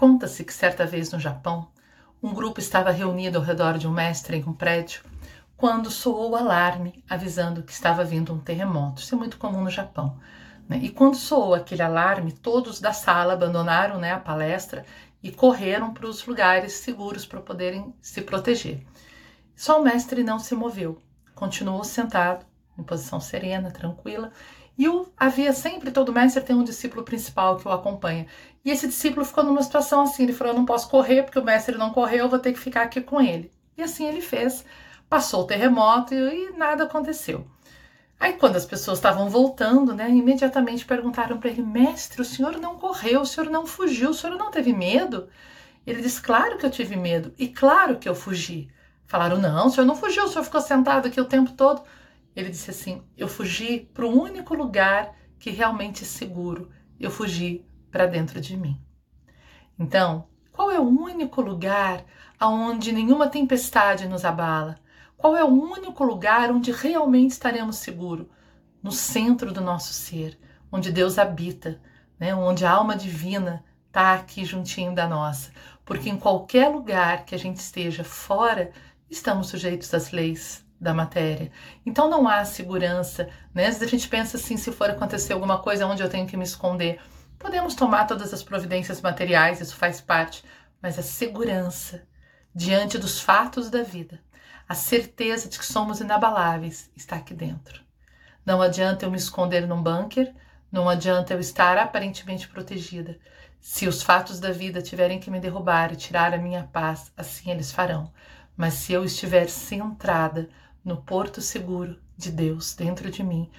Conta-se que certa vez no Japão, um grupo estava reunido ao redor de um mestre em um prédio quando soou o alarme avisando que estava vindo um terremoto. Isso é muito comum no Japão. Né? E quando soou aquele alarme, todos da sala abandonaram né, a palestra e correram para os lugares seguros para poderem se proteger. Só o mestre não se moveu, continuou sentado, em posição serena, tranquila, e o, havia sempre, todo mestre tem um discípulo principal que o acompanha. E esse discípulo ficou numa situação assim, ele falou, eu não posso correr, porque o mestre não correu, eu vou ter que ficar aqui com ele. E assim ele fez, passou o terremoto e, e nada aconteceu. Aí quando as pessoas estavam voltando, né, imediatamente perguntaram para ele, mestre, o senhor não correu, o senhor não fugiu, o senhor não teve medo? Ele disse, claro que eu tive medo, e claro que eu fugi. Falaram, não, o senhor não fugiu, o senhor ficou sentado aqui o tempo todo. Ele disse assim: Eu fugi para o único lugar que realmente é seguro. Eu fugi para dentro de mim. Então, qual é o único lugar aonde nenhuma tempestade nos abala? Qual é o único lugar onde realmente estaremos seguros? No centro do nosso ser, onde Deus habita, né? onde a alma divina está aqui juntinho da nossa. Porque em qualquer lugar que a gente esteja fora, estamos sujeitos às leis da matéria. Então não há segurança, né? Às vezes a gente pensa assim, se for acontecer alguma coisa onde eu tenho que me esconder, podemos tomar todas as providências materiais, isso faz parte, mas a segurança diante dos fatos da vida, a certeza de que somos inabaláveis está aqui dentro. Não adianta eu me esconder num bunker, não adianta eu estar aparentemente protegida. Se os fatos da vida tiverem que me derrubar e tirar a minha paz, assim eles farão. Mas se eu estiver centrada no porto seguro de Deus dentro de mim,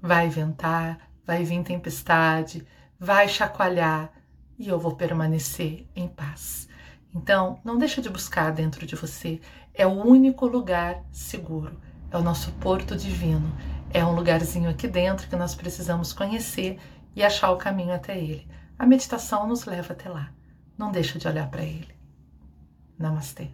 vai ventar, vai vir tempestade, vai chacoalhar e eu vou permanecer em paz. Então, não deixa de buscar dentro de você. É o único lugar seguro. É o nosso porto divino. É um lugarzinho aqui dentro que nós precisamos conhecer e achar o caminho até ele. A meditação nos leva até lá. Não deixa de olhar para ele. Namastê.